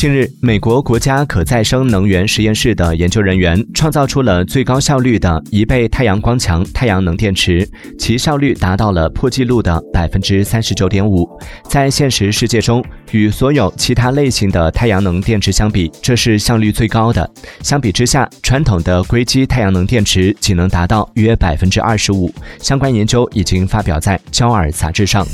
近日美国国家可再生能源实验室的研究人员创造出了最高效率的一倍太阳光强太阳能电池其效率达到了破纪录的百分之三十九点五。在现实世界中与所有其他类型的太阳能电池相比这是效率最高的。相比之下传统的硅基太阳能电池仅能达到约百分之二十五。相关研究已经发表在焦耳杂志上。